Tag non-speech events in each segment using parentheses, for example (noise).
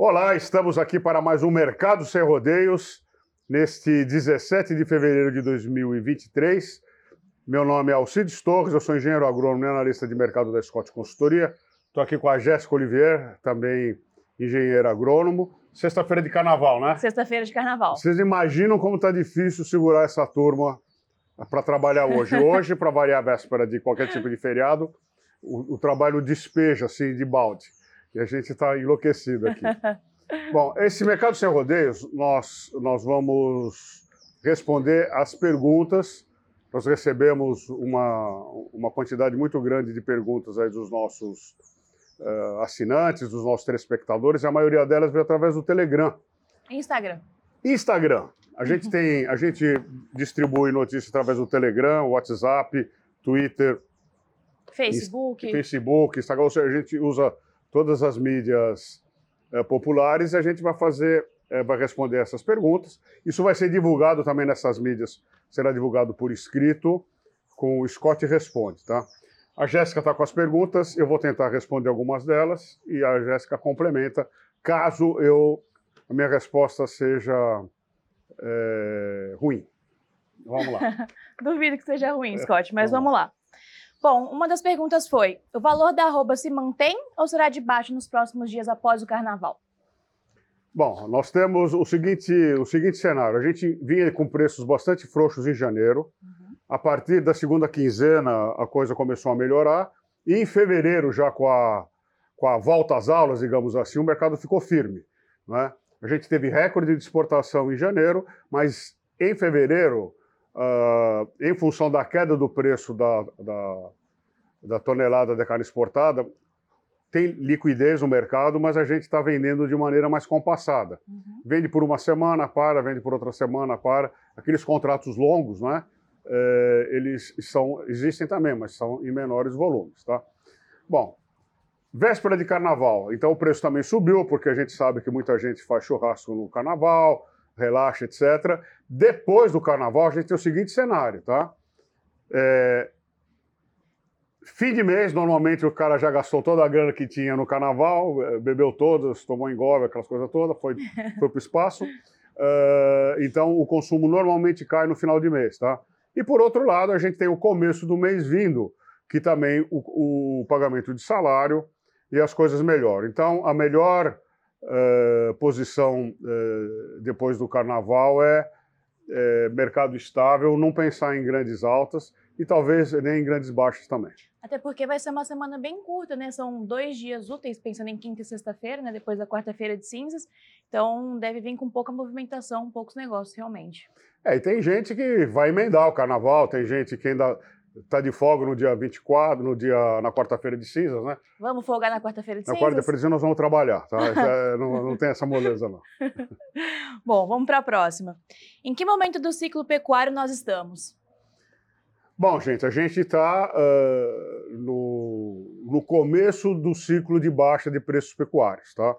Olá, estamos aqui para mais um Mercado Sem Rodeios, neste 17 de fevereiro de 2023. Meu nome é Alcides Torres, eu sou engenheiro agrônomo e analista de mercado da Scott Consultoria. Estou aqui com a Jéssica Olivier, também engenheiro agrônomo. Sexta-feira de carnaval, né? Sexta-feira de carnaval. Vocês imaginam como está difícil segurar essa turma para trabalhar hoje. (laughs) Hoje, para variar a véspera de qualquer tipo de feriado, o, o trabalho despeja assim de balde. E a gente está enlouquecido aqui. (laughs) Bom, esse Mercado Sem Rodeios, nós, nós vamos responder as perguntas. Nós recebemos uma, uma quantidade muito grande de perguntas aí dos nossos uh, assinantes, dos nossos telespectadores, e a maioria delas veio através do Telegram. Instagram. Instagram. A gente tem, a gente distribui notícias através do Telegram, WhatsApp, Twitter, Facebook, Facebook, Instagram. Ou seja, a gente usa todas as mídias é, populares e a gente vai fazer, é, vai responder essas perguntas. Isso vai ser divulgado também nessas mídias, será divulgado por escrito com o Scott Responde, tá? A Jéssica está com as perguntas, eu vou tentar responder algumas delas e a Jéssica complementa, caso eu a minha resposta seja é, ruim. Vamos lá. (laughs) Duvido que seja ruim, Scott, mas vamos, vamos lá. Bom, uma das perguntas foi: o valor da arroba se mantém ou será de baixo nos próximos dias após o carnaval? Bom, nós temos o seguinte, o seguinte cenário: a gente vinha com preços bastante frouxos em janeiro. Uhum. A partir da segunda quinzena, a coisa começou a melhorar. E em fevereiro, já com a, com a volta às aulas, digamos assim, o mercado ficou firme. Né? A gente teve recorde de exportação em janeiro, mas em fevereiro uh, em função da queda do preço da, da, da, tonelada de carne exportada, tem liquidez no mercado, mas a gente está vendendo de maneira mais compassada. Uhum. Vende por uma semana, para, vende por outra semana, para. Aqueles contratos longos, né? É, eles são, existem também, mas são em menores volumes, tá? Bom, véspera de carnaval, então o preço também subiu, porque a gente sabe que muita gente faz churrasco no carnaval, relaxa, etc. Depois do carnaval, a gente tem o seguinte cenário, tá? É... Fim de mês, normalmente o cara já gastou toda a grana que tinha no carnaval, é, bebeu todas, tomou engolve, aquelas coisas todas, foi, (laughs) foi para o espaço. Uh, então o consumo normalmente cai no final de mês, tá? E por outro lado, a gente tem o começo do mês vindo, que também o, o pagamento de salário e as coisas melhoram. Então, a melhor uh, posição uh, depois do carnaval é, é, mercado estável, não pensar em grandes altas e talvez nem em grandes baixas também. Até porque vai ser uma semana bem curta, né? São dois dias úteis, pensando em quinta e sexta-feira, né? Depois da quarta-feira de cinzas. Então deve vir com pouca movimentação, poucos negócios realmente. É, e tem gente que vai emendar o carnaval, tem gente que ainda está de folga no dia 24, no dia, na quarta-feira de cinzas, né? Vamos folgar na quarta-feira de cinzas? Na quarta-feira de cinzas nós vamos trabalhar, tá? é, (laughs) não, não tem essa moleza, não. (laughs) Bom, vamos para a próxima. Em que momento do ciclo pecuário nós estamos? Bom, gente, a gente está uh, no, no começo do ciclo de baixa de preços pecuários, tá?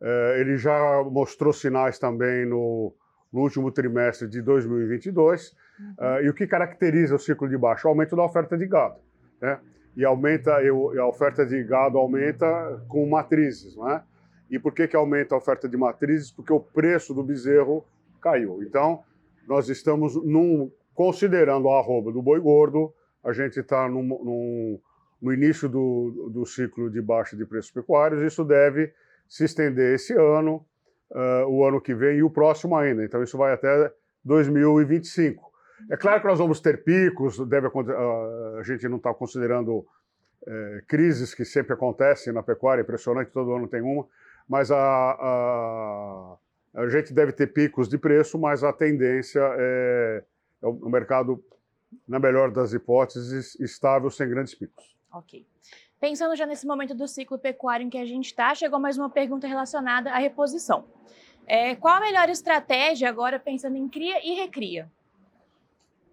Uh, ele já mostrou sinais também no, no último trimestre de 2022, Uh, e o que caracteriza o ciclo de baixa? O aumento da oferta de gado. Né? E aumenta, a oferta de gado aumenta com matrizes. Né? E por que, que aumenta a oferta de matrizes? Porque o preço do bezerro caiu. Então, nós estamos num, considerando a arroba do boi gordo, a gente está no início do, do ciclo de baixa de preços pecuários. Isso deve se estender esse ano, uh, o ano que vem e o próximo ainda. Então, isso vai até 2025. É claro que nós vamos ter picos, deve, a gente não está considerando é, crises que sempre acontecem na pecuária, impressionante, todo ano tem uma, mas a, a, a gente deve ter picos de preço, mas a tendência é, é o mercado, na melhor das hipóteses, estável, sem grandes picos. Ok. Pensando já nesse momento do ciclo pecuário em que a gente está, chegou mais uma pergunta relacionada à reposição. É, qual a melhor estratégia agora pensando em cria e recria?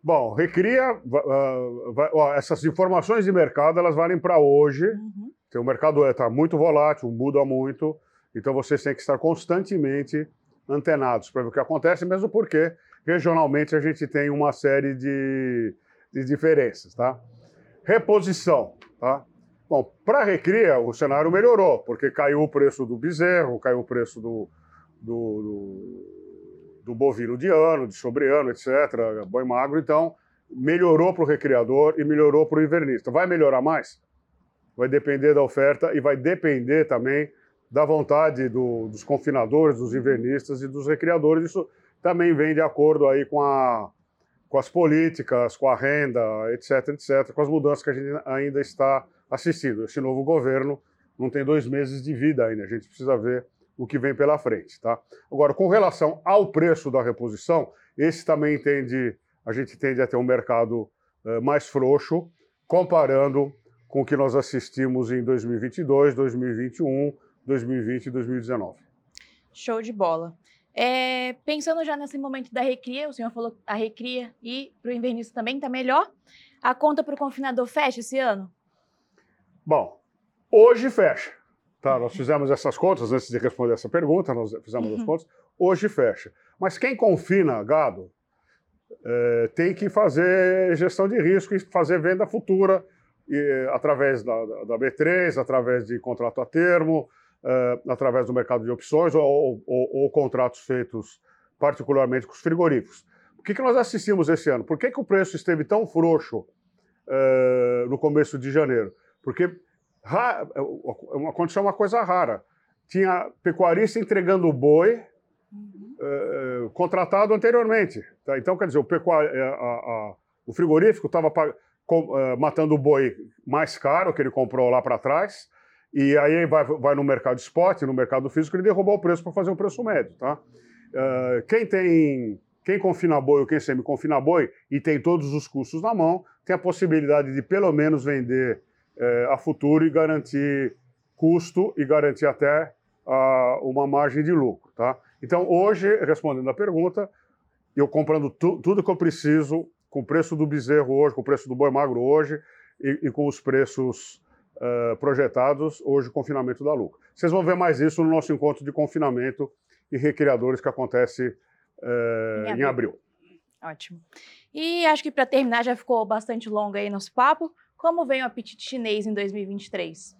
Bom, recria. Uh, vai, ó, essas informações de mercado elas valem para hoje. Uhum. o mercado está muito volátil, muda muito. Então vocês têm que estar constantemente antenados para ver o que acontece, mesmo porque regionalmente a gente tem uma série de, de diferenças, tá? Reposição, tá? Bom, para recria, o cenário melhorou, porque caiu o preço do bezerro, caiu o preço do, do, do, do bovino de ano, de sobreano, etc., boi magro, então melhorou para o recriador e melhorou para o invernista. Vai melhorar mais? Vai depender da oferta e vai depender também da vontade do, dos confinadores, dos invernistas e dos recriadores. Isso também vem de acordo aí com, a, com as políticas, com a renda, etc., etc., com as mudanças que a gente ainda está assistindo. Esse novo governo não tem dois meses de vida ainda, a gente precisa ver o que vem pela frente. Tá? Agora, com relação ao preço da reposição, esse também tende, a gente tende a ter um mercado uh, mais frouxo, comparando com o que nós assistimos em 2022, 2021, 2020 e 2019. Show de bola. É, pensando já nesse momento da recria, o senhor falou a recria e para o invernista também está melhor. A conta para o confinador fecha esse ano? Bom, hoje fecha. Tá, nós fizemos essas contas antes de responder essa pergunta, nós fizemos as uhum. contas. Hoje fecha. Mas quem confina gado é, tem que fazer gestão de risco e fazer venda futura e, através da, da, B3, através de contrato a termo, é, através do mercado de opções ou, ou, ou, contratos feitos particularmente com os frigoríficos. O que, que nós assistimos esse ano? Por que, que o preço esteve tão frouxo é, no começo de janeiro? Porque é aconteceu uma coisa rara. Tinha pecuarista entregando boi uhum. uh, contratado anteriormente. Tá? Então, quer dizer, o, pecuar, a, a, o frigorífico estava uh, matando o boi mais caro que ele comprou lá para trás, e aí vai, vai no mercado spot, no mercado físico, ele derrubou o preço para fazer um preço médio. Tá? Uh, quem tem quem confina boi ou quem semi-confina boi e tem todos os custos na mão, tem a possibilidade de pelo menos vender é, a futuro e garantir custo e garantir até uma margem de lucro. Tá? Então, hoje, respondendo a pergunta, eu comprando tu, tudo que eu preciso, com o preço do bezerro hoje, com o preço do boi magro hoje e, e com os preços uh, projetados, hoje o confinamento dá lucro. Vocês vão ver mais isso no nosso encontro de confinamento e recriadores que acontece uh, em, abril. em abril. Ótimo. E acho que para terminar, já ficou bastante longo aí nosso papo. Como vem o apetite chinês em 2023?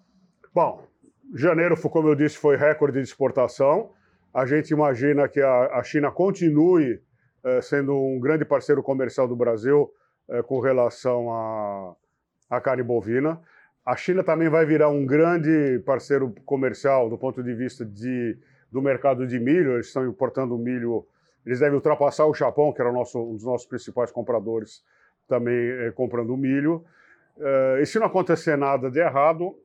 Bom, janeiro, como eu disse, foi recorde de exportação. A gente imagina que a, China continue eh, sendo um grande parceiro comercial do Brasil eh, com relação à, à carne bovina. A China também vai virar um grande parceiro comercial do ponto de vista de, do mercado de milho. Eles estão importando milho, eles devem ultrapassar o Japão, que era nosso, um dos nossos principais compradores, também eh, comprando milho. Uh, e se não acontecer nada de errado,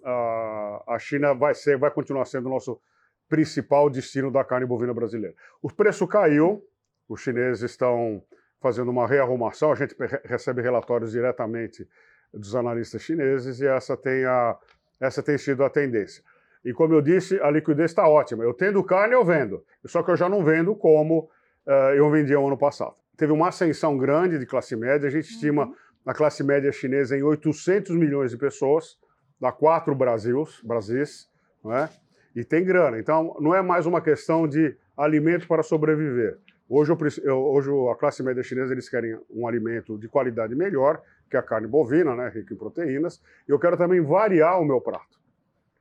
a China vai, ser, vai continuar sendo o nosso principal destino da carne bovina brasileira. O preço caiu, os chineses estão fazendo uma rearrumação, a gente recebe relatórios diretamente dos analistas chineses e essa tem, a, essa tem sido a tendência. E como eu disse, a liquidez está ótima. Eu tendo carne, eu vendo. Só que eu já não vendo como uh, eu vendia o ano passado. Teve uma ascensão grande de classe média, a gente estima uhum na classe média chinesa em 800 milhões de pessoas, dá quatro Brasils, Brasis, não é? e tem grana. Então, não é mais uma questão de alimento para sobreviver. Hoje, eu, hoje a classe média chinesa eles querem um alimento de qualidade melhor, que é a carne bovina, né, rica em proteínas, e eu quero também variar o meu prato.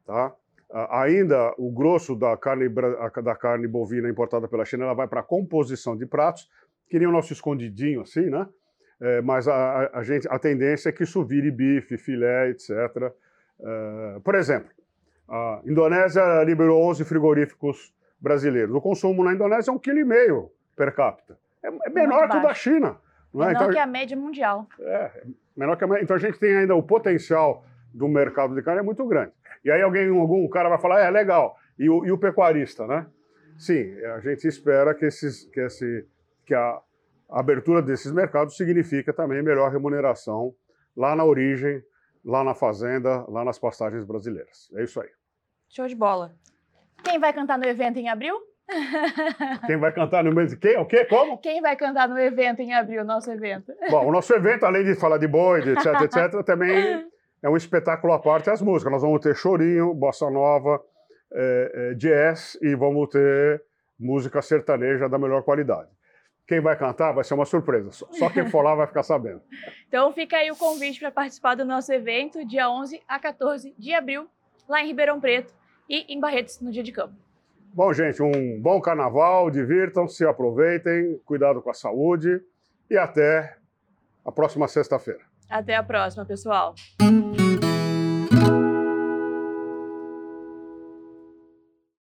Tá? ainda o grosso da carne, da carne bovina importada pela China ela vai para a composição de pratos, que nem o nosso escondidinho, assim, né? É, mas a, a, gente, a tendência é que isso vire bife, filé, etc. É, por exemplo, a Indonésia liberou 11 frigoríficos brasileiros. O consumo na Indonésia é um quilo e meio per capita. É, é menor que o da China. Não é? Menor então, que a média mundial. É, menor que a média. Então a gente tem ainda o potencial do mercado de carne é muito grande. E aí alguém, algum cara vai falar, é, legal. E o, e o pecuarista, né? Sim, a gente espera que, esses, que, esse, que a, a abertura desses mercados significa também melhor remuneração lá na origem, lá na fazenda, lá nas pastagens brasileiras. É isso aí. Show de bola. Quem vai cantar no evento em abril? (laughs) Quem vai cantar no evento? Quem? O quê? Como? Quem vai cantar no evento em abril, nosso evento? Bom, o nosso evento, além de falar de boi, de etc, etc, (laughs) também é um espetáculo à parte as músicas. Nós vamos ter chorinho, bossa nova, é, é, jazz e vamos ter música sertaneja da melhor qualidade. Quem vai cantar vai ser uma surpresa. Só quem for lá vai ficar sabendo. (laughs) Então fica aí o convite para participar do nosso evento, dia 11 a 14 de abril, lá em Ribeirão Preto e em Barretos, no dia de campo. Bom, gente, um bom carnaval, divirtam-se, aproveitem, cuidado com a saúde e até a próxima sexta-feira. Até a próxima, pessoal.